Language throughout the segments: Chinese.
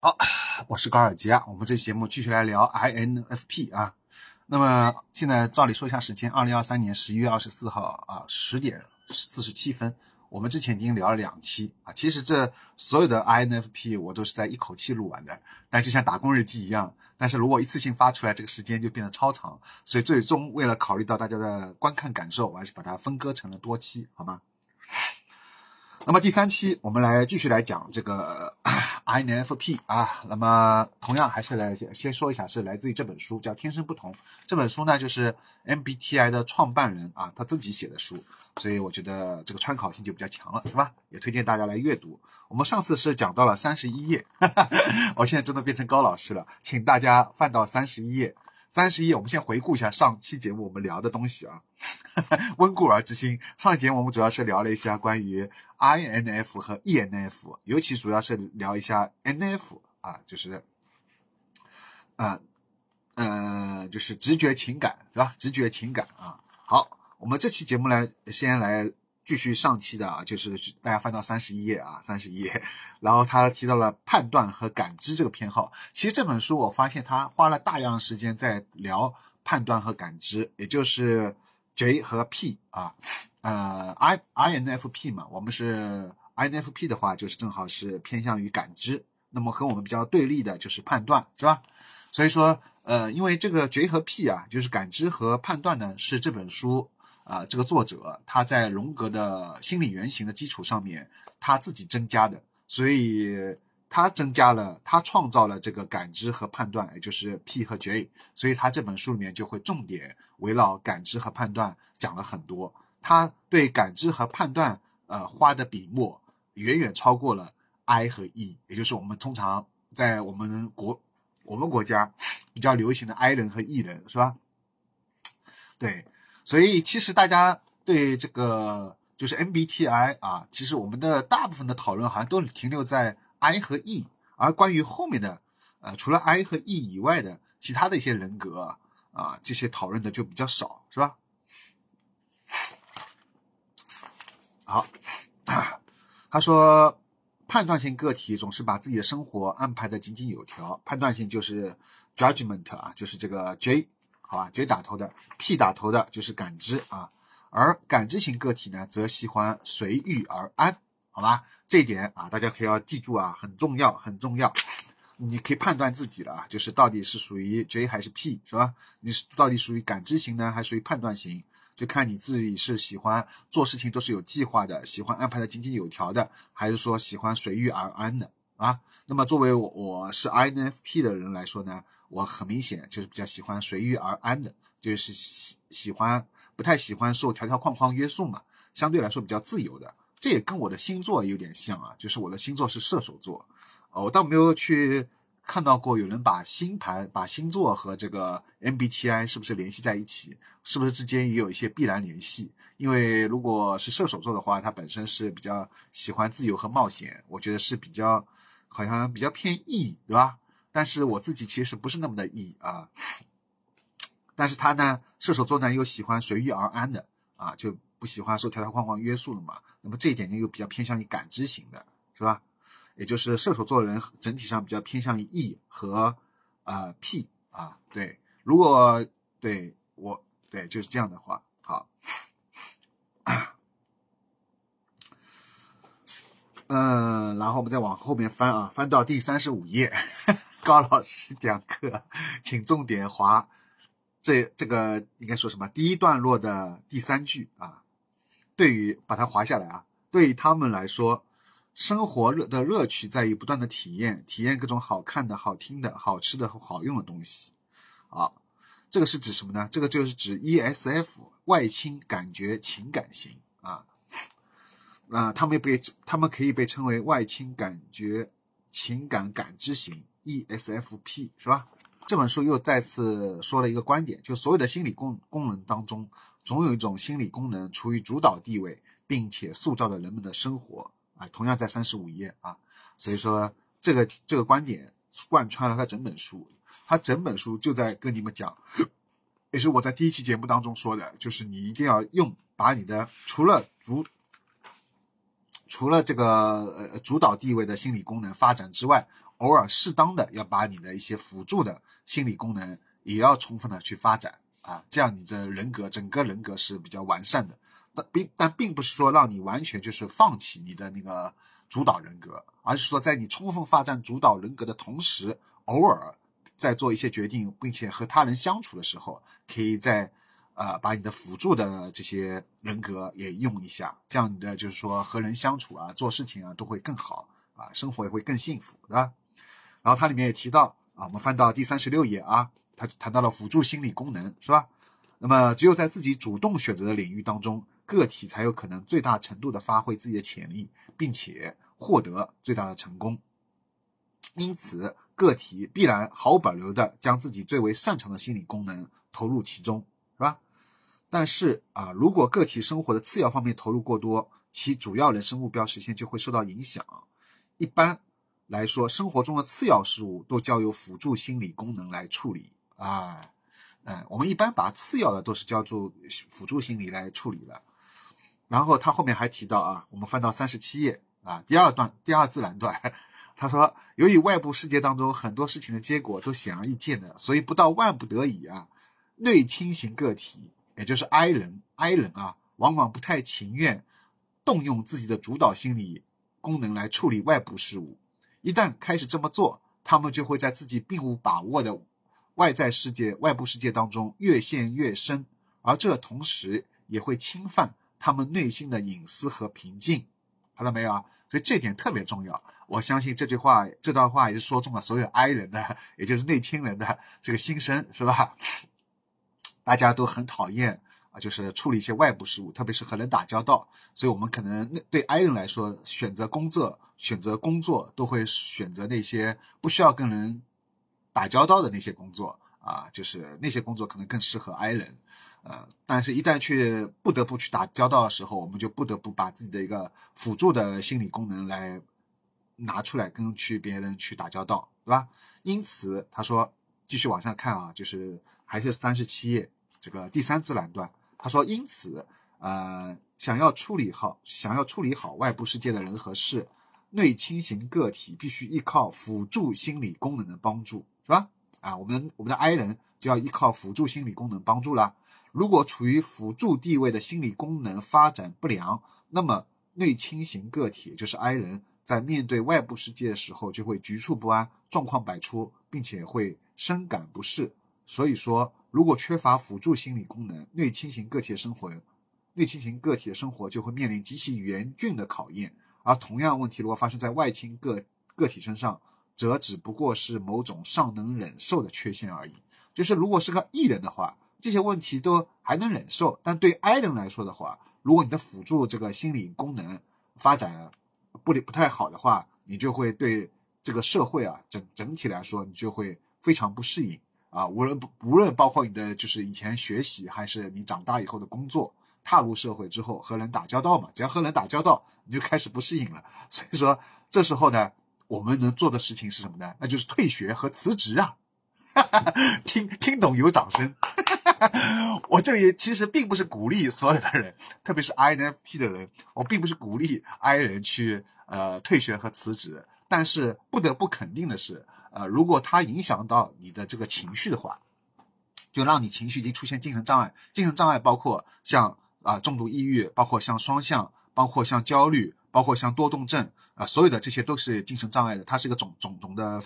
好，我是高尔基啊。我们这期节目继续来聊 INFP 啊。那么现在照理说一下时间，二零二三年十一月二十四号啊，十点四十七分。我们之前已经聊了两期啊。其实这所有的 INFP 我都是在一口气录完的，但就像打工日记一样。但是如果一次性发出来，这个时间就变得超长。所以最终为了考虑到大家的观看感受，我还是把它分割成了多期，好吗？那么第三期我们来继续来讲这个 INFP 啊。那么同样还是来先说一下，是来自于这本书，叫《天生不同》。这本书呢，就是 MBTI 的创办人啊他自己写的书。所以我觉得这个参考性就比较强了，是吧？也推荐大家来阅读。我们上次是讲到了三十一页，我现在真的变成高老师了，请大家翻到三十一页。三十一，我们先回顾一下上期节目我们聊的东西啊，温故而知新。上一节我们主要是聊了一下关于 INF 和 ENF，尤其主要是聊一下 NF 啊，就是啊呃，就是直觉情感，是吧？直觉情感啊，好。我们这期节目呢，先来继续上期的啊，就是大家翻到三十一页啊，三十一页，然后他提到了判断和感知这个偏好。其实这本书我发现他花了大量时间在聊判断和感知，也就是 J 和 P 啊，呃，I I N F P 嘛，我们是 I N F P 的话，就是正好是偏向于感知，那么和我们比较对立的就是判断，是吧？所以说，呃，因为这个 J 和 P 啊，就是感知和判断呢，是这本书。啊，这个作者他在荣格的心理原型的基础上面，他自己增加的，所以他增加了，他创造了这个感知和判断，也就是 P 和 J，所以他这本书里面就会重点围绕感知和判断讲了很多。他对感知和判断，呃，花的笔墨远远超过了 I 和 E，也就是我们通常在我们国我们国家比较流行的 I 人和 E 人，是吧？对。所以其实大家对这个就是 MBTI 啊，其实我们的大部分的讨论好像都停留在 I 和 E，而关于后面的呃除了 I 和 E 以外的其他的一些人格啊，这些讨论的就比较少，是吧？好，他说判断性个体总是把自己的生活安排的井井有条，判断性就是 judgment 啊，就是这个 J。好吧，J 打头的，P 打头的就是感知啊，而感知型个体呢，则喜欢随遇而安，好吧，这一点啊，大家可以要记住啊，很重要，很重要。你可以判断自己了啊，就是到底是属于 J 还是 P，是吧？你是到底属于感知型呢，还属于判断型？就看你自己是喜欢做事情都是有计划的，喜欢安排的井井有条的，还是说喜欢随遇而安的啊？那么作为我我是 INFP 的人来说呢？我很明显就是比较喜欢随遇而安的，就是喜喜欢不太喜欢受条条框框约束嘛，相对来说比较自由的。这也跟我的星座有点像啊，就是我的星座是射手座。哦，我倒没有去看到过有人把星盘、把星座和这个 MBTI 是不是联系在一起，是不是之间也有一些必然联系？因为如果是射手座的话，它本身是比较喜欢自由和冒险，我觉得是比较好像比较偏 E，对吧？但是我自己其实不是那么的 E 啊，但是他呢，射手座呢又喜欢随遇而安的啊，就不喜欢受条条框框约束的嘛。那么这一点呢又比较偏向于感知型的，是吧？也就是射手座人整体上比较偏向于 E 和呃 P 啊。对，如果对我对就是这样的话，好，嗯，然后我们再往后面翻啊，翻到第三十五页。高老师讲课，请重点划这这个应该说什么？第一段落的第三句啊，对于把它划下来啊，对于他们来说，生活乐的乐趣在于不断的体验，体验各种好看的、好听的、好吃的和好用的东西。啊，这个是指什么呢？这个就是指 ESF 外倾感觉情感型啊，那他们被他们可以被称为外倾感觉情感感知型。ESFP 是吧？这本书又再次说了一个观点，就所有的心理功功能当中，总有一种心理功能处于主导地位，并且塑造了人们的生活啊。同样在三十五页啊，所以说这个这个观点贯穿了他整本书，他整本书就在跟你们讲，也是我在第一期节目当中说的，就是你一定要用把你的除了主除了这个呃主导地位的心理功能发展之外。偶尔适当的要把你的一些辅助的心理功能也要充分的去发展啊，这样你的人格整个人格是比较完善的。但并但并不是说让你完全就是放弃你的那个主导人格，而是说在你充分发展主导人格的同时，偶尔在做一些决定，并且和他人相处的时候，可以在呃把你的辅助的这些人格也用一下，这样你的就是说和人相处啊，做事情啊都会更好啊，生活也会更幸福，对吧？然后它里面也提到啊，我们翻到第三十六页啊，他谈到了辅助心理功能，是吧？那么只有在自己主动选择的领域当中。个体才有可能最大程度的发挥自己的潜力，并且获得最大的成功。因此，个体必然毫无保留的将自己最为擅长的心理功能投入其中，是吧？但是啊，如果个体生活的次要方面投入过多，其主要人生目标实现就会受到影响。一般来说，生活中的次要事物都交由辅助心理功能来处理啊。嗯，我们一般把次要的都是交助辅助心理来处理了。然后他后面还提到啊，我们翻到三十七页啊，第二段第二自然段，他说，由于外部世界当中很多事情的结果都显而易见的，所以不到万不得已啊，内倾型个体，也就是 I 人，I 人啊，往往不太情愿动用自己的主导心理功能来处理外部事物。一旦开始这么做，他们就会在自己并无把握的外在世界、外部世界当中越陷越深，而这同时也会侵犯。他们内心的隐私和平静，看到没有啊？所以这点特别重要。我相信这句话、这段话也是说中了所有 I 人的，也就是内倾人的这个心声，是吧？大家都很讨厌就是处理一些外部事务，特别是和人打交道。所以我们可能对 I 人来说，选择工作、选择工作都会选择那些不需要跟人打交道的那些工作啊，就是那些工作可能更适合 I 人。呃，但是，一旦去不得不去打交道的时候，我们就不得不把自己的一个辅助的心理功能来拿出来，跟去别人去打交道，对吧？因此，他说，继续往下看啊，就是还是三十七页这个第三自然段，他说，因此，呃，想要处理好，想要处理好外部世界的人和事，内倾型个体必须依靠辅助心理功能的帮助，是吧？啊，我们我们的 I 人就要依靠辅助心理功能帮助了。如果处于辅助地位的心理功能发展不良，那么内倾型个体就是 I 人，在面对外部世界的时候就会局促不安，状况百出，并且会深感不适。所以说，如果缺乏辅助心理功能，内倾型个体的生活，内倾型个体的生活就会面临极其严峻的考验。而同样问题如果发生在外倾个个体身上，则只不过是某种尚能忍受的缺陷而已。就是如果是个艺人的话。这些问题都还能忍受，但对 I 人来说的话，如果你的辅助这个心理功能发展不不太好的话，你就会对这个社会啊整整体来说，你就会非常不适应啊。无论无论包括你的就是以前学习，还是你长大以后的工作，踏入社会之后和人打交道嘛，只要和人打交道，你就开始不适应了。所以说这时候呢，我们能做的事情是什么呢？那就是退学和辞职啊。听听懂有掌声。我这里其实并不是鼓励所有的人，特别是 INFP 的人，我并不是鼓励 I 人去呃退学和辞职。但是不得不肯定的是，呃，如果它影响到你的这个情绪的话，就让你情绪已经出现精神障碍。精神障碍包括像啊重度抑郁，包括像双向，包括像焦虑，包括像多动症啊，所有的这些都是精神障碍的。它是一个总总总的。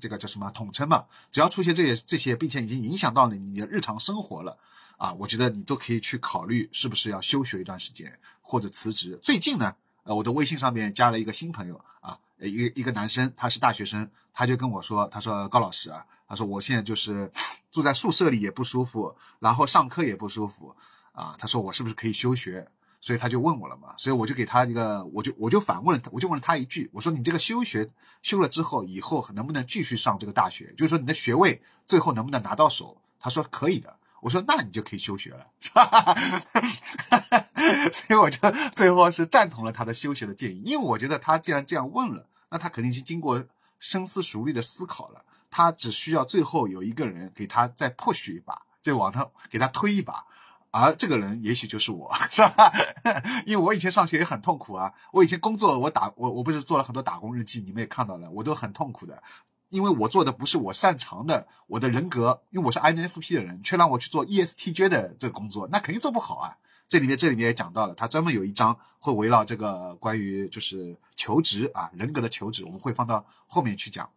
这个叫什么统称嘛？只要出现这些这些，并且已经影响到了你的日常生活了啊，我觉得你都可以去考虑是不是要休学一段时间或者辞职。最近呢，呃，我的微信上面加了一个新朋友啊，一个一个男生，他是大学生，他就跟我说，他说高老师啊，他说我现在就是住在宿舍里也不舒服，然后上课也不舒服啊，他说我是不是可以休学？所以他就问我了嘛，所以我就给他一个，我就我就反问了他，我就问了他一句，我说你这个休学休了之后，以后能不能继续上这个大学？就是说你的学位最后能不能拿到手？他说可以的。我说那你就可以休学了，是吧？所以我就最后是赞同了他的休学的建议，因为我觉得他既然这样问了，那他肯定是经过深思熟虑的思考了，他只需要最后有一个人给他再 push 一把，就往他给他推一把。而这个人也许就是我，是吧？因为我以前上学也很痛苦啊，我以前工作我打我我不是做了很多打工日记，你们也看到了，我都很痛苦的，因为我做的不是我擅长的，我的人格，因为我是 INFP 的人，却让我去做 ESTJ 的这个工作，那肯定做不好啊。这里面这里面也讲到了，他专门有一章会围绕这个关于就是求职啊人格的求职，我们会放到后面去讲。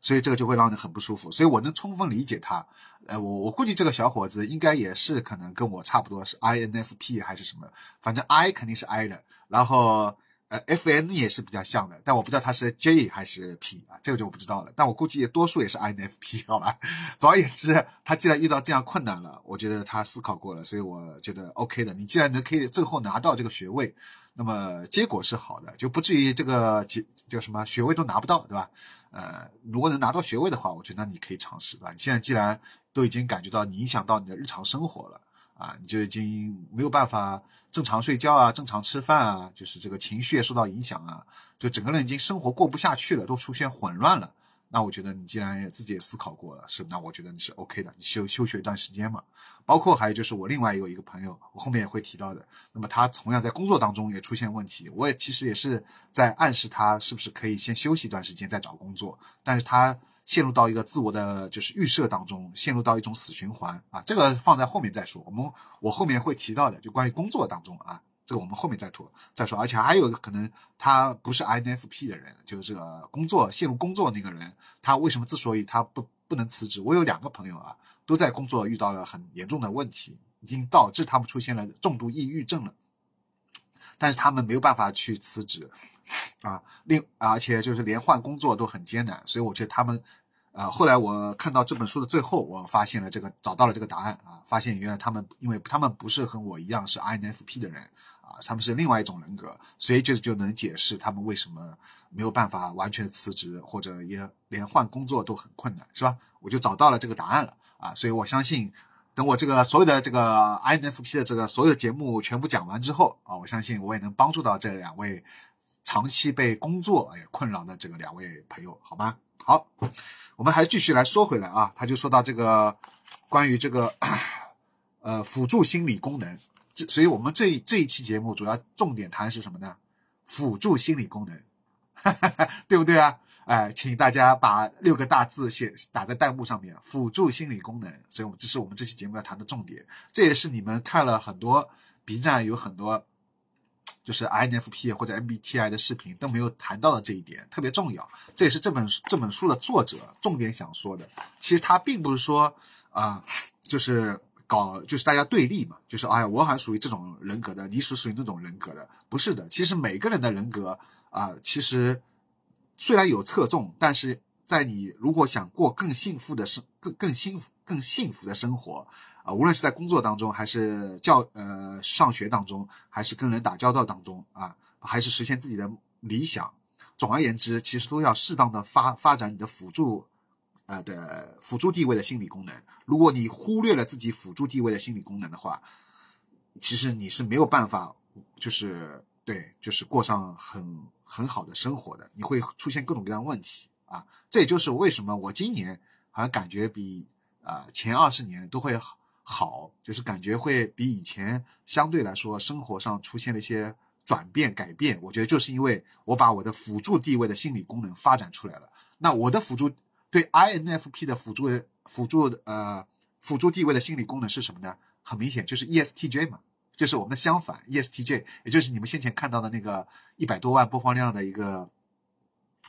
所以这个就会让人很不舒服，所以我能充分理解他。呃，我我估计这个小伙子应该也是可能跟我差不多是 INFP 还是什么，反正 I 肯定是 I 的，然后呃 FN 也是比较像的，但我不知道他是 J 还是 P 啊，这个就我不知道了。但我估计多数也是 INFP 好吧。总而言之，他既然遇到这样困难了，我觉得他思考过了，所以我觉得 OK 的。你既然能可以最后拿到这个学位，那么结果是好的，就不至于这个结叫什么学位都拿不到，对吧？呃，如果能拿到学位的话，我觉得那你可以尝试，对吧？你现在既然都已经感觉到你影响到你的日常生活了啊，你就已经没有办法正常睡觉啊，正常吃饭啊，就是这个情绪也受到影响啊，就整个人已经生活过不下去了，都出现混乱了。那我觉得你既然也自己也思考过了，是那我觉得你是 OK 的，你休休学一段时间嘛。包括还有就是我另外有一个朋友，我后面也会提到的。那么他同样在工作当中也出现问题，我也其实也是在暗示他是不是可以先休息一段时间再找工作。但是他陷入到一个自我的就是预设当中，陷入到一种死循环啊。这个放在后面再说，我们我后面会提到的，就关于工作当中啊。这个我们后面再说再说，而且还有可能，他不是 INFP 的人，就是这个工作陷入工作那个人，他为什么之所以他不不能辞职？我有两个朋友啊，都在工作遇到了很严重的问题，已经导致他们出现了重度抑郁症了，但是他们没有办法去辞职，啊，另而且就是连换工作都很艰难，所以我觉得他们，呃，后来我看到这本书的最后，我发现了这个找到了这个答案啊，发现原来他们因为他们不是和我一样是 INFP 的人。啊，他们是另外一种人格，所以就就能解释他们为什么没有办法完全辞职，或者也连换工作都很困难，是吧？我就找到了这个答案了啊，所以我相信，等我这个所有的这个 INFP 的这个所有的节目全部讲完之后啊，我相信我也能帮助到这两位长期被工作哎困扰的这个两位朋友，好吗？好，我们还继续来说回来啊，他就说到这个关于这个 呃辅助心理功能。所以，我们这这一期节目主要重点谈是什么呢？辅助心理功能，对不对啊？哎，请大家把六个大字写打在弹幕上面。辅助心理功能，所以我们这是我们这期节目要谈的重点。这也是你们看了很多 B 站有很多就是 INFP 或者 MBTI 的视频都没有谈到的这一点，特别重要。这也是这本这本书的作者重点想说的。其实他并不是说啊，就是。搞就是大家对立嘛，就是哎呀，我还属于这种人格的，你是属于那种人格的，不是的。其实每个人的人格啊，其实虽然有侧重，但是在你如果想过更幸福的生、更更幸福、更幸福的生活啊，无论是在工作当中，还是教呃上学当中，还是跟人打交道当中啊，还是实现自己的理想，总而言之，其实都要适当的发发展你的辅助。呃的辅助地位的心理功能，如果你忽略了自己辅助地位的心理功能的话，其实你是没有办法，就是对，就是过上很很好的生活的，你会出现各种各样问题啊。这也就是为什么我今年好像感觉比啊前二十年都会好，好就是感觉会比以前相对来说生活上出现了一些转变改变。我觉得就是因为我把我的辅助地位的心理功能发展出来了。那我的辅助。对 INFP 的辅助辅助呃辅助地位的心理功能是什么呢？很明显就是 ESTJ 嘛，就是我们的相反 ESTJ，也就是你们先前看到的那个一百多万播放量的一个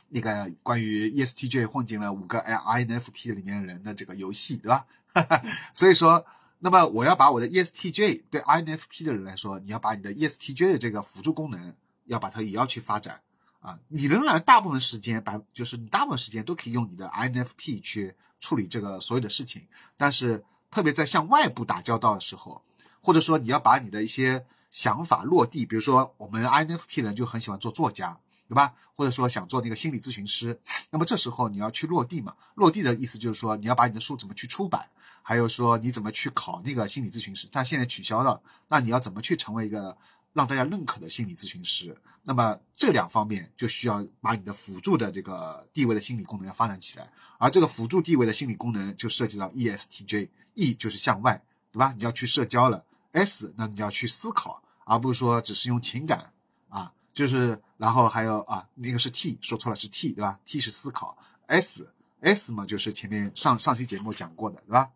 那个关于 ESTJ 混进了五个 INFP 里面人的这个游戏，对吧？所以说，那么我要把我的 ESTJ 对 INFP 的人来说，你要把你的 ESTJ 的这个辅助功能要把它也要去发展。啊，你仍然大部分时间百就是你大部分时间都可以用你的 INFP 去处理这个所有的事情，但是特别在向外部打交道的时候，或者说你要把你的一些想法落地，比如说我们 INFP 人就很喜欢做作家，对吧？或者说想做那个心理咨询师，那么这时候你要去落地嘛？落地的意思就是说你要把你的书怎么去出版，还有说你怎么去考那个心理咨询师，但现在取消了，那你要怎么去成为一个？让大家认可的心理咨询师，那么这两方面就需要把你的辅助的这个地位的心理功能要发展起来，而这个辅助地位的心理功能就涉及到 ESTJ，E 就是向外对吧？你要去社交了。S，那你要去思考，而不是说只是用情感，就是然后还有啊，那个是 T，说错了是 T，对吧？T 是思考，S，S 嘛就是前面上上期节目讲过的，对吧？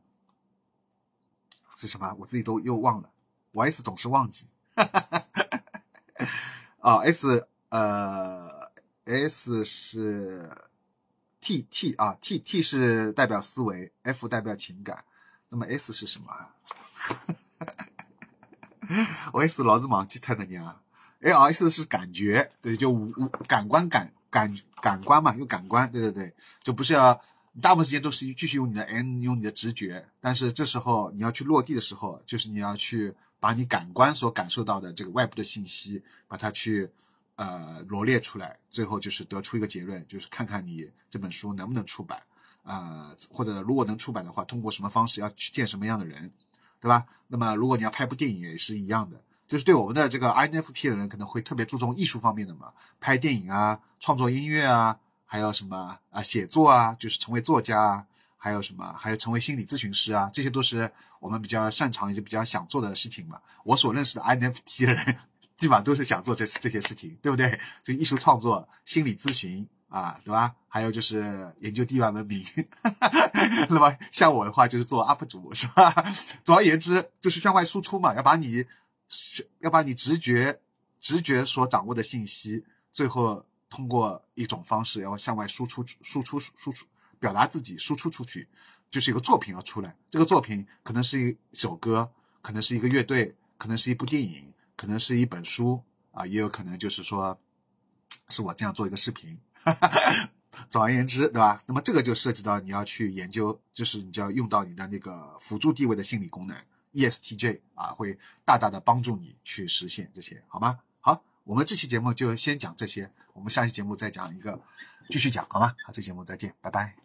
是什么？我自己都又忘了，我 S 总是忘记。啊，S，呃，S 是 T T 啊，T T 是代表思维，F 代表情感，那么 S 是什么？我 S 老子忘记太的，ALS 是感觉，对，就五五感官感感感官嘛，用感官，对对对，就不是要大部分时间都是继续用你的 N，用你的直觉，但是这时候你要去落地的时候，就是你要去把你感官所感受到的这个外部的信息，把它去呃罗列出来，最后就是得出一个结论，就是看看你这本书能不能出版，呃，或者如果能出版的话，通过什么方式要去见什么样的人。对吧？那么如果你要拍部电影也是一样的，就是对我们的这个 INFP 的人可能会特别注重艺术方面的嘛，拍电影啊，创作音乐啊，还有什么啊，写作啊，就是成为作家啊，还有什么，还有成为心理咨询师啊，这些都是我们比较擅长也就比较想做的事情嘛。我所认识的 INFP 的人，基本上都是想做这这些事情，对不对？就艺术创作、心理咨询。啊，对吧？还有就是研究地外文明，那么像我的话就是做 UP 主，是吧？总而言之，就是向外输出嘛，要把你，要把你直觉、直觉所掌握的信息，最后通过一种方式要向外输出、输出、输出，表达自己，输出出去，就是一个作品要出来。这个作品可能是一首歌，可能是一个乐队，可能是一部电影，可能是一本书啊，也有可能就是说，是我这样做一个视频。总而言之，对吧？那么这个就涉及到你要去研究，就是你就要用到你的那个辅助地位的心理功能 ESTJ 啊，会大大的帮助你去实现这些，好吗？好，我们这期节目就先讲这些，我们下期节目再讲一个，继续讲，好吗？好，这节目再见，拜拜。